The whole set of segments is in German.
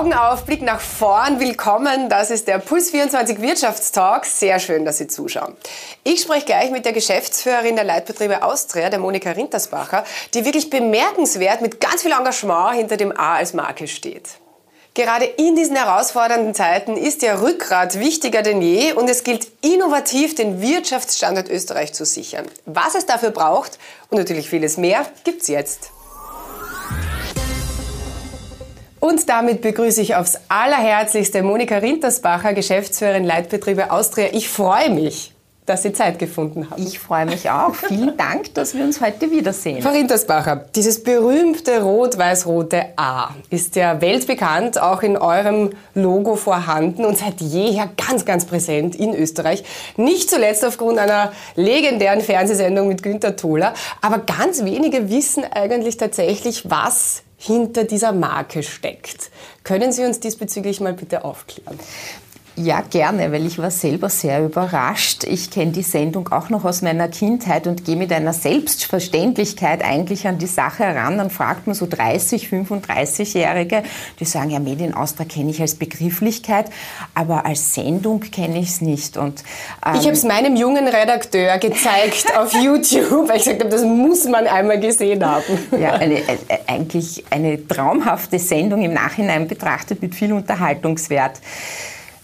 Augen Blick nach vorn, willkommen. Das ist der Puls 24 Wirtschaftstalk. Sehr schön, dass Sie zuschauen. Ich spreche gleich mit der Geschäftsführerin der Leitbetriebe Austria, der Monika Rintersbacher, die wirklich bemerkenswert mit ganz viel Engagement hinter dem A als Marke steht. Gerade in diesen herausfordernden Zeiten ist der Rückgrat wichtiger denn je und es gilt innovativ den Wirtschaftsstandort Österreich zu sichern. Was es dafür braucht und natürlich vieles mehr, gibt's jetzt. Und damit begrüße ich aufs allerherzlichste Monika Rintersbacher, Geschäftsführerin Leitbetriebe Austria. Ich freue mich, dass Sie Zeit gefunden haben. Ich freue mich auch. Vielen Dank, dass wir uns heute wiedersehen. Frau Rintersbacher, dieses berühmte rot-weiß-rote A ist ja weltbekannt, auch in eurem Logo vorhanden und seit jeher ganz, ganz präsent in Österreich. Nicht zuletzt aufgrund einer legendären Fernsehsendung mit Günter Tholer. Aber ganz wenige wissen eigentlich tatsächlich, was hinter dieser Marke steckt. Können Sie uns diesbezüglich mal bitte aufklären? Ja, gerne, weil ich war selber sehr überrascht. Ich kenne die Sendung auch noch aus meiner Kindheit und gehe mit einer Selbstverständlichkeit eigentlich an die Sache heran. Dann fragt man so 30, 35-Jährige, die sagen, ja, Medien Austria kenne ich als Begrifflichkeit, aber als Sendung kenne ich es nicht. Und, ähm, ich habe es meinem jungen Redakteur gezeigt auf YouTube, weil ich gesagt habe, das muss man einmal gesehen haben. Ja, eine, äh, eigentlich eine traumhafte Sendung im Nachhinein betrachtet mit viel Unterhaltungswert.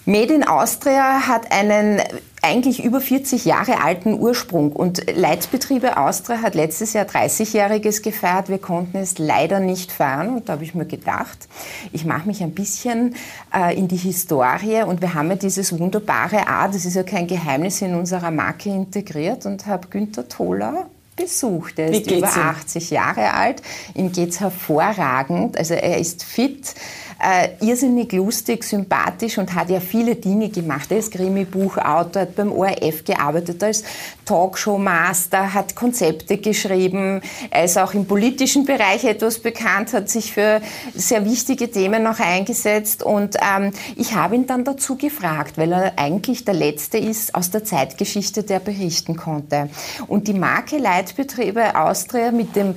Made in Austria hat einen eigentlich über 40 Jahre alten Ursprung und Leitbetriebe Austria hat letztes Jahr 30-jähriges gefeiert. Wir konnten es leider nicht feiern und da habe ich mir gedacht, ich mache mich ein bisschen äh, in die Historie und wir haben ja dieses wunderbare A, das ist ja kein Geheimnis in unserer Marke integriert und habe Günter Toller besucht. Er ist über 80 Jahre alt. Ihm geht es hervorragend. Also er ist fit äh, irrsinnig lustig, sympathisch und hat ja viele Dinge gemacht. Er ist Krimi-Buchautor, hat beim ORF gearbeitet als Talkshow-Master, hat Konzepte geschrieben. Er ist auch im politischen Bereich etwas bekannt, hat sich für sehr wichtige Themen noch eingesetzt. Und ähm, ich habe ihn dann dazu gefragt, weil er eigentlich der Letzte ist aus der Zeitgeschichte, der berichten konnte. Und die Marke Leitbetriebe Austria mit dem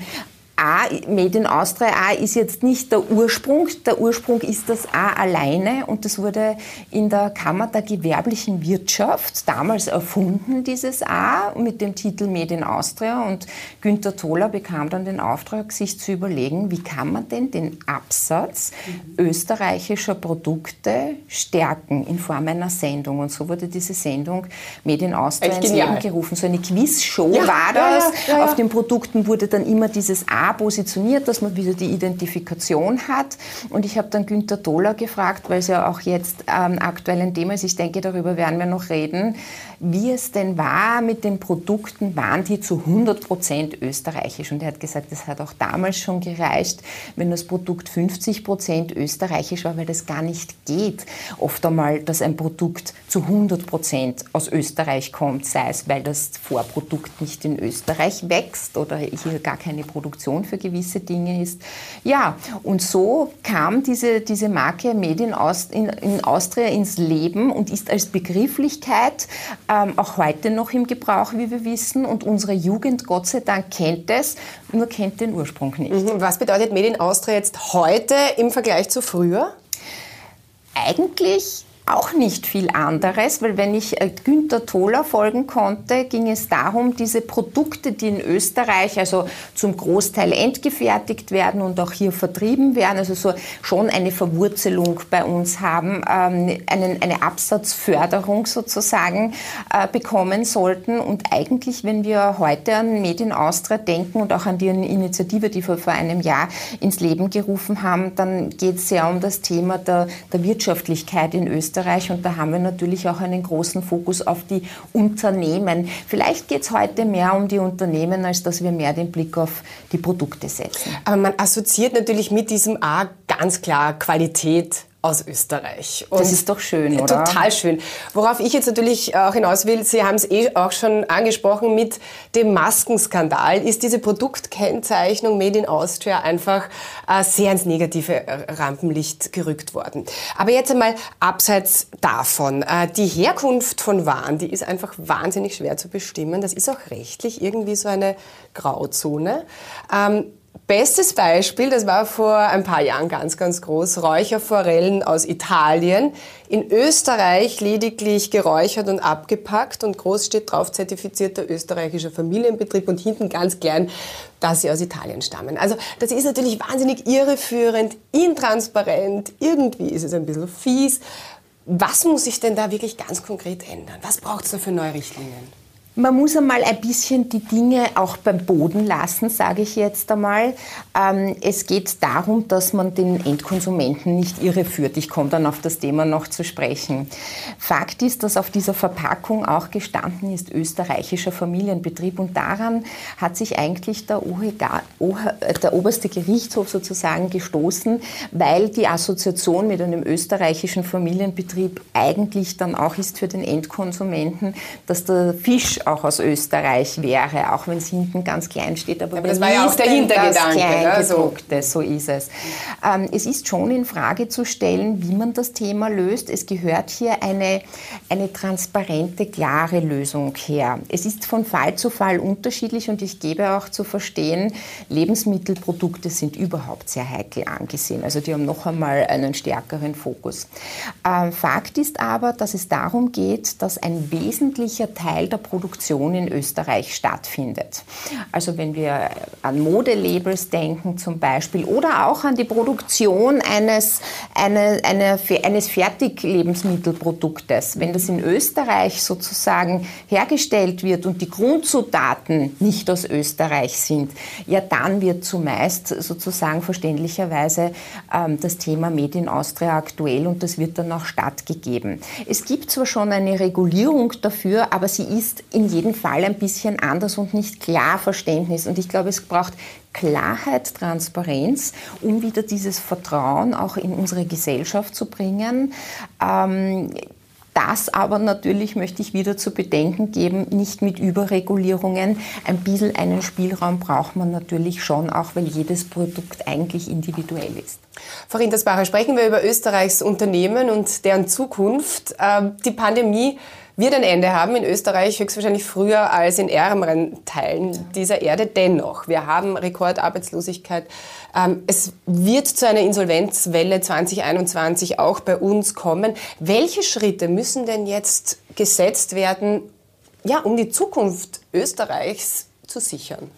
A, Made in Austria A ist jetzt nicht der Ursprung. Der Ursprung ist das A alleine und das wurde in der Kammer der gewerblichen Wirtschaft damals erfunden, dieses A, mit dem Titel Made in Austria. Und Günter Tholer bekam dann den Auftrag, sich zu überlegen, wie kann man denn den Absatz österreichischer Produkte stärken in Form einer Sendung. Und so wurde diese Sendung Made in Austria ins Leben gerufen. So eine Quizshow ja, war das. Ja, ja, Auf den Produkten wurde dann immer dieses A positioniert, dass man wieder die Identifikation hat. Und ich habe dann Günter Dohler gefragt, weil es ja auch jetzt ähm, aktuell ein Thema ist, ich denke, darüber werden wir noch reden, wie es denn war mit den Produkten, waren die zu 100 Prozent österreichisch? Und er hat gesagt, das hat auch damals schon gereicht, wenn das Produkt 50 Prozent österreichisch war, weil das gar nicht geht. Oft einmal, dass ein Produkt zu 100 Prozent aus Österreich kommt, sei es, weil das Vorprodukt nicht in Österreich wächst oder hier gar keine Produktion für gewisse Dinge ist. Ja, und so kam diese, diese Marke Aust in, in Austria ins Leben und ist als Begrifflichkeit ähm, auch heute noch im Gebrauch, wie wir wissen. Und unsere Jugend, Gott sei Dank, kennt es, nur kennt den Ursprung nicht. Mhm. Was bedeutet Made in Austria jetzt heute im Vergleich zu früher? Eigentlich auch nicht viel anderes, weil wenn ich äh, Günter Tholer folgen konnte, ging es darum, diese Produkte, die in Österreich also zum Großteil entgefertigt werden und auch hier vertrieben werden, also so schon eine Verwurzelung bei uns haben, ähm, einen, eine Absatzförderung sozusagen äh, bekommen sollten. Und eigentlich, wenn wir heute an Medien Austria denken und auch an die Initiative, die wir vor einem Jahr ins Leben gerufen haben, dann geht es sehr um das Thema der, der Wirtschaftlichkeit in Österreich. Österreich und da haben wir natürlich auch einen großen Fokus auf die Unternehmen. Vielleicht geht es heute mehr um die Unternehmen, als dass wir mehr den Blick auf die Produkte setzen. Aber man assoziiert natürlich mit diesem A ganz klar Qualität aus Österreich. Und das ist doch schön, oder? Total schön. Worauf ich jetzt natürlich auch hinaus will, Sie haben es eh auch schon angesprochen, mit dem Maskenskandal ist diese Produktkennzeichnung Made in Austria einfach äh, sehr ins negative Rampenlicht gerückt worden. Aber jetzt einmal abseits davon, äh, die Herkunft von Waren, die ist einfach wahnsinnig schwer zu bestimmen. Das ist auch rechtlich irgendwie so eine Grauzone. Bestes Beispiel, das war vor ein paar Jahren ganz, ganz groß, Räucherforellen aus Italien. In Österreich lediglich geräuchert und abgepackt und groß steht drauf zertifizierter österreichischer Familienbetrieb und hinten ganz klein, dass sie aus Italien stammen. Also das ist natürlich wahnsinnig irreführend, intransparent, irgendwie ist es ein bisschen fies. Was muss sich denn da wirklich ganz konkret ändern? Was braucht es da für neue Richtlinien? Man muss einmal ein bisschen die Dinge auch beim Boden lassen, sage ich jetzt einmal. Ähm, es geht darum, dass man den Endkonsumenten nicht irreführt. Ich komme dann auf das Thema noch zu sprechen. Fakt ist, dass auf dieser Verpackung auch gestanden ist österreichischer Familienbetrieb und daran hat sich eigentlich der, OHG, der oberste Gerichtshof sozusagen gestoßen, weil die Assoziation mit einem österreichischen Familienbetrieb eigentlich dann auch ist für den Endkonsumenten, dass der Fisch auch aus Österreich wäre, auch wenn es hinten ganz klein steht. Aber, aber das war ja auch der Hintergedanke. Kleingedruckte, ne? so. so ist es. Ähm, es ist schon in Frage zu stellen, wie man das Thema löst. Es gehört hier eine, eine transparente, klare Lösung her. Es ist von Fall zu Fall unterschiedlich und ich gebe auch zu verstehen, Lebensmittelprodukte sind überhaupt sehr heikel angesehen. Also die haben noch einmal einen stärkeren Fokus. Ähm, Fakt ist aber, dass es darum geht, dass ein wesentlicher Teil der Produktion Produktion in Österreich stattfindet. Also wenn wir an Modelabels denken zum Beispiel oder auch an die Produktion eines, eine, eine, eines Fertiglebensmittelproduktes, wenn das in Österreich sozusagen hergestellt wird und die Grundzutaten nicht aus Österreich sind, ja dann wird zumeist sozusagen verständlicherweise ähm, das Thema Made in Austria aktuell und das wird dann auch stattgegeben. Es gibt zwar schon eine Regulierung dafür, aber sie ist in jedem Fall ein bisschen anders und nicht klar Verständnis. Und ich glaube, es braucht Klarheit, Transparenz, um wieder dieses Vertrauen auch in unsere Gesellschaft zu bringen. Ähm, das aber natürlich möchte ich wieder zu bedenken geben, nicht mit Überregulierungen. Ein bisschen einen Spielraum braucht man natürlich schon, auch weil jedes Produkt eigentlich individuell ist. Frau Rindersbacher, sprechen wir über Österreichs Unternehmen und deren Zukunft. Ähm, die Pandemie wird ein Ende haben in Österreich, höchstwahrscheinlich früher als in ärmeren Teilen dieser Erde. Dennoch, wir haben Rekordarbeitslosigkeit. Ähm, es wird zu einer Insolvenzwelle 2021 auch bei uns kommen. Welche Schritte müssen denn jetzt gesetzt werden, ja, um die Zukunft Österreichs zu sichern?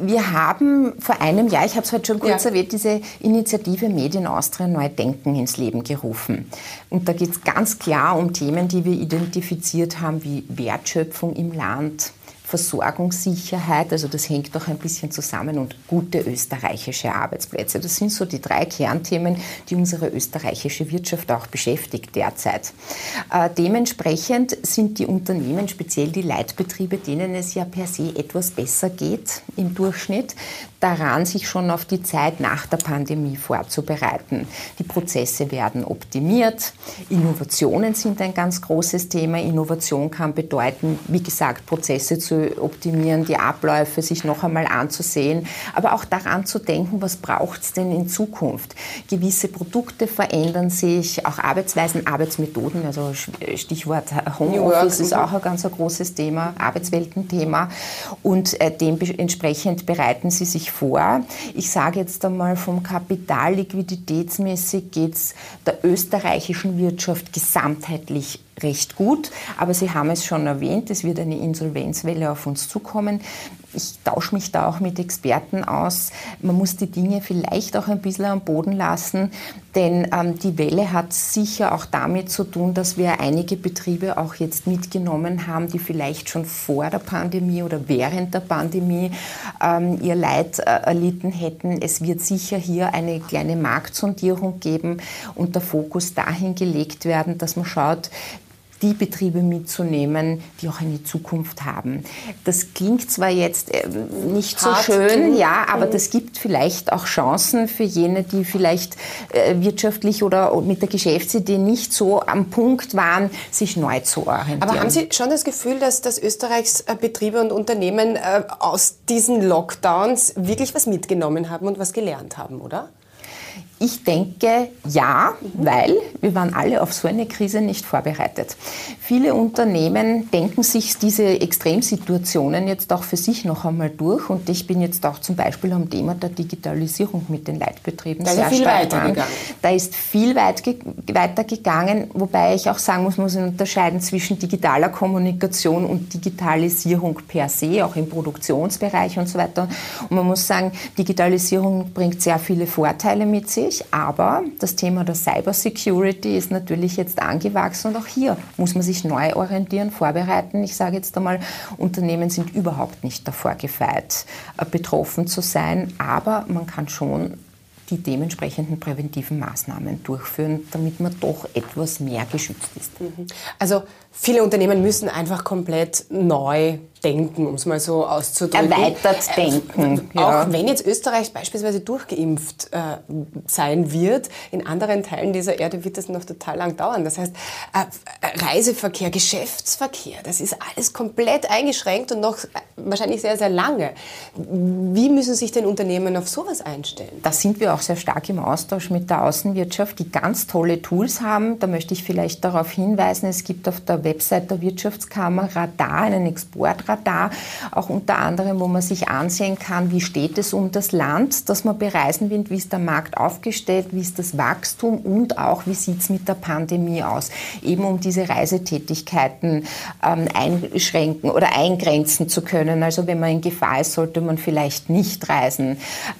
Wir haben vor einem Jahr, ich habe es heute schon kurz ja. erwähnt, diese Initiative Medien Austria Neu Denken ins Leben gerufen. Und da geht es ganz klar um Themen, die wir identifiziert haben, wie Wertschöpfung im Land, Versorgungssicherheit, also das hängt doch ein bisschen zusammen und gute österreichische Arbeitsplätze. Das sind so die drei Kernthemen, die unsere österreichische Wirtschaft auch beschäftigt derzeit. Äh, dementsprechend sind die Unternehmen, speziell die Leitbetriebe, denen es ja per se etwas besser geht im Durchschnitt, daran, sich schon auf die Zeit nach der Pandemie vorzubereiten. Die Prozesse werden optimiert, Innovationen sind ein ganz großes Thema. Innovation kann bedeuten, wie gesagt, Prozesse zu optimieren, die Abläufe sich noch einmal anzusehen, aber auch daran zu denken, was braucht es denn in Zukunft. Gewisse Produkte verändern sich, auch Arbeitsweisen, Arbeitsmethoden, also Stichwort Homeoffice ist auch ein ganz großes Thema, Arbeitsweltenthema und äh, dementsprechend bereiten sie sich vor. Ich sage jetzt einmal, vom Kapital liquiditätsmäßig geht es der österreichischen Wirtschaft gesamtheitlich recht gut. Aber Sie haben es schon erwähnt, es wird eine Insolvenzwelle auf uns zukommen. Ich tausche mich da auch mit Experten aus. Man muss die Dinge vielleicht auch ein bisschen am Boden lassen, denn ähm, die Welle hat sicher auch damit zu tun, dass wir einige Betriebe auch jetzt mitgenommen haben, die vielleicht schon vor der Pandemie oder während der Pandemie ähm, ihr Leid äh, erlitten hätten. Es wird sicher hier eine kleine Marktsondierung geben und der Fokus dahin gelegt werden, dass man schaut, die Betriebe mitzunehmen, die auch eine Zukunft haben. Das klingt zwar jetzt äh, nicht so Hart. schön, ja, aber mhm. das gibt vielleicht auch Chancen für jene, die vielleicht äh, wirtschaftlich oder mit der Geschäftsidee nicht so am Punkt waren, sich neu zu orientieren. Aber haben Sie schon das Gefühl, dass, dass Österreichs äh, Betriebe und Unternehmen aus diesen Lockdowns wirklich was mitgenommen haben und was gelernt haben, oder? Ich denke ja, weil wir waren alle auf so eine Krise nicht vorbereitet. Viele Unternehmen denken sich diese Extremsituationen jetzt auch für sich noch einmal durch und ich bin jetzt auch zum Beispiel am Thema der Digitalisierung mit den Leitbetrieben da sehr viel stark gegangen. Da ist viel weit ge weiter gegangen, wobei ich auch sagen muss, man muss unterscheiden zwischen digitaler Kommunikation und Digitalisierung per se, auch im Produktionsbereich und so weiter. Und man muss sagen, Digitalisierung bringt sehr viele Vorteile mit sich möglich, aber das Thema der Cybersecurity ist natürlich jetzt angewachsen und auch hier muss man sich neu orientieren, vorbereiten. Ich sage jetzt einmal, Unternehmen sind überhaupt nicht davor gefeit, äh, betroffen zu sein, aber man kann schon die dementsprechenden präventiven Maßnahmen durchführen, damit man doch etwas mehr geschützt ist. Mhm. Also viele Unternehmen müssen einfach komplett neu denken, um es mal so auszudrücken. Erweitert äh, denken. Äh, auch ja. wenn jetzt Österreich beispielsweise durchgeimpft äh, sein wird, in anderen Teilen dieser Erde wird das noch total lang dauern. Das heißt, äh, Reiseverkehr, Geschäftsverkehr, das ist alles komplett eingeschränkt und noch wahrscheinlich sehr, sehr lange. Wie müssen sich denn Unternehmen auf sowas einstellen? Da sind wir auch sehr stark im Austausch mit der Außenwirtschaft, die ganz tolle Tools haben. Da möchte ich vielleicht darauf hinweisen, es gibt auf der Website der Wirtschaftskammer Radar, einen Exportradar, auch unter anderem, wo man sich ansehen kann, wie steht es um das Land, das man bereisen will, wie ist der Markt aufgestellt, wie ist das Wachstum und auch, wie sieht es mit der Pandemie aus, eben um diese Reisetätigkeiten ähm, einschränken oder eingrenzen zu können. Also wenn man in Gefahr ist, sollte man vielleicht nicht reisen.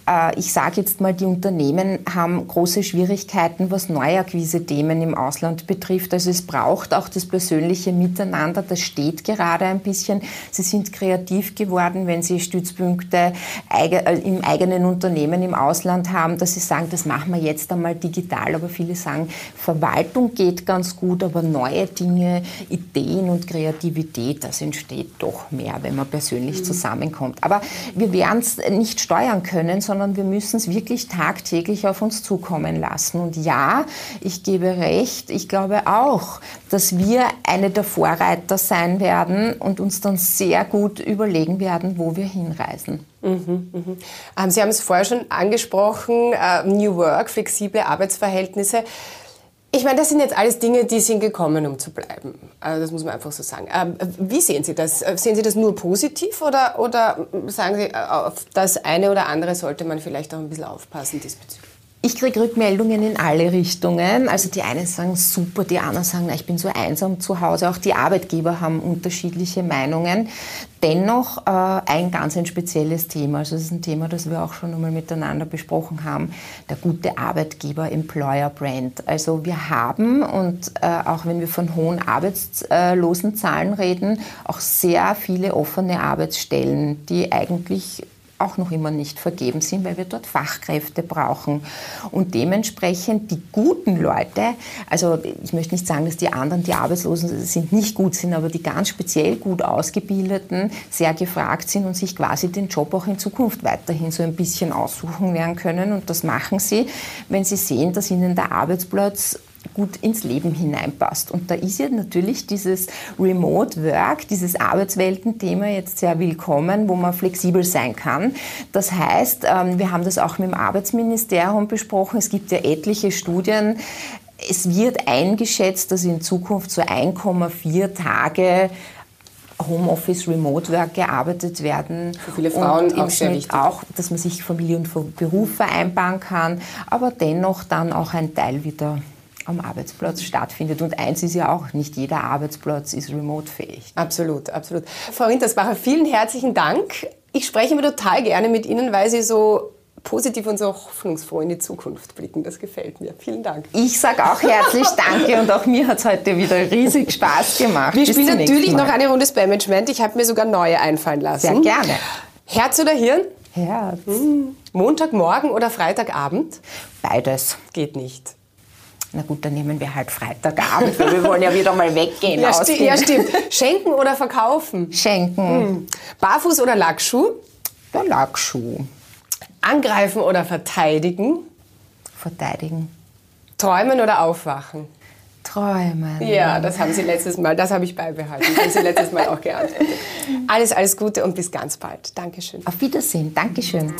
Äh, ich sage jetzt mal, die Unternehmen haben große Schwierigkeiten, was Neuakquise-Themen im Ausland betrifft. Also es braucht auch das persönliche persönliche Miteinander, das steht gerade ein bisschen. Sie sind kreativ geworden, wenn sie Stützpunkte äh, im eigenen Unternehmen im Ausland haben, dass sie sagen, das machen wir jetzt einmal digital. Aber viele sagen, Verwaltung geht ganz gut, aber neue Dinge, Ideen und Kreativität, das entsteht doch mehr, wenn man persönlich mhm. zusammenkommt. Aber wir werden es nicht steuern können, sondern wir müssen es wirklich tagtäglich auf uns zukommen lassen. Und ja, ich gebe recht, ich glaube auch, dass wir ein eine der Vorreiter sein werden und uns dann sehr gut überlegen werden, wo wir hinreisen. Mhm, mhm. Ähm, Sie haben es vorher schon angesprochen, äh, New Work, flexible Arbeitsverhältnisse. Ich meine, das sind jetzt alles Dinge, die sind gekommen, um zu bleiben. Also das muss man einfach so sagen. Ähm, wie sehen Sie das? Äh, sehen Sie das nur positiv oder, oder sagen Sie, auf das eine oder andere sollte man vielleicht auch ein bisschen aufpassen diesbezüglich? Ich kriege Rückmeldungen in alle Richtungen. Also die einen sagen super, die anderen sagen, na, ich bin so einsam zu Hause. Auch die Arbeitgeber haben unterschiedliche Meinungen. Dennoch äh, ein ganz ein spezielles Thema. Also das ist ein Thema, das wir auch schon einmal miteinander besprochen haben. Der gute Arbeitgeber, Employer Brand. Also wir haben und äh, auch wenn wir von hohen Arbeitslosenzahlen reden, auch sehr viele offene Arbeitsstellen, die eigentlich auch noch immer nicht vergeben sind, weil wir dort Fachkräfte brauchen. Und dementsprechend die guten Leute, also ich möchte nicht sagen, dass die anderen, die Arbeitslosen sind, nicht gut sind, aber die ganz speziell gut ausgebildeten sehr gefragt sind und sich quasi den Job auch in Zukunft weiterhin so ein bisschen aussuchen werden können. Und das machen sie, wenn sie sehen, dass ihnen der Arbeitsplatz gut ins Leben hineinpasst. Und da ist ja natürlich dieses Remote Work, dieses Arbeitsweltenthema jetzt sehr willkommen, wo man flexibel sein kann. Das heißt, ähm, wir haben das auch mit dem Arbeitsministerium besprochen. Es gibt ja etliche Studien. Es wird eingeschätzt, dass in Zukunft so 1,4 Tage Homeoffice, Remote Work gearbeitet werden. Für viele Frauen und im Schnitt auch, dass man sich Familie und Beruf vereinbaren kann, aber dennoch dann auch ein Teil wieder am Arbeitsplatz stattfindet. Und eins ist ja auch, nicht jeder Arbeitsplatz ist remote-fähig. Absolut, absolut. Frau Rintersbacher, vielen herzlichen Dank. Ich spreche immer total gerne mit Ihnen, weil Sie so positiv und so hoffnungsfroh in die Zukunft blicken. Das gefällt mir. Vielen Dank. Ich sage auch herzlich Danke und auch mir hat es heute wieder riesig Spaß gemacht. Wir Bis spielen natürlich noch eine Runde Spamagement. Ich habe mir sogar neue einfallen lassen. Sehr gerne. Herz oder Hirn? Herz. Hm. Montagmorgen oder Freitagabend? Beides. Geht nicht. Na gut, dann nehmen wir halt Freitagabend, weil wir wollen ja wieder mal weggehen. ja, sti ja, stimmt. Schenken oder verkaufen? Schenken. Hm. Barfuß oder Lackschuh? Der Lackschuh. Angreifen oder verteidigen? Verteidigen. Träumen oder aufwachen? Träumen. Ja, das haben Sie letztes Mal, das habe ich beibehalten. Das haben Sie letztes Mal auch geantwortet. Alles, alles Gute und bis ganz bald. Dankeschön. Auf Wiedersehen. Dankeschön.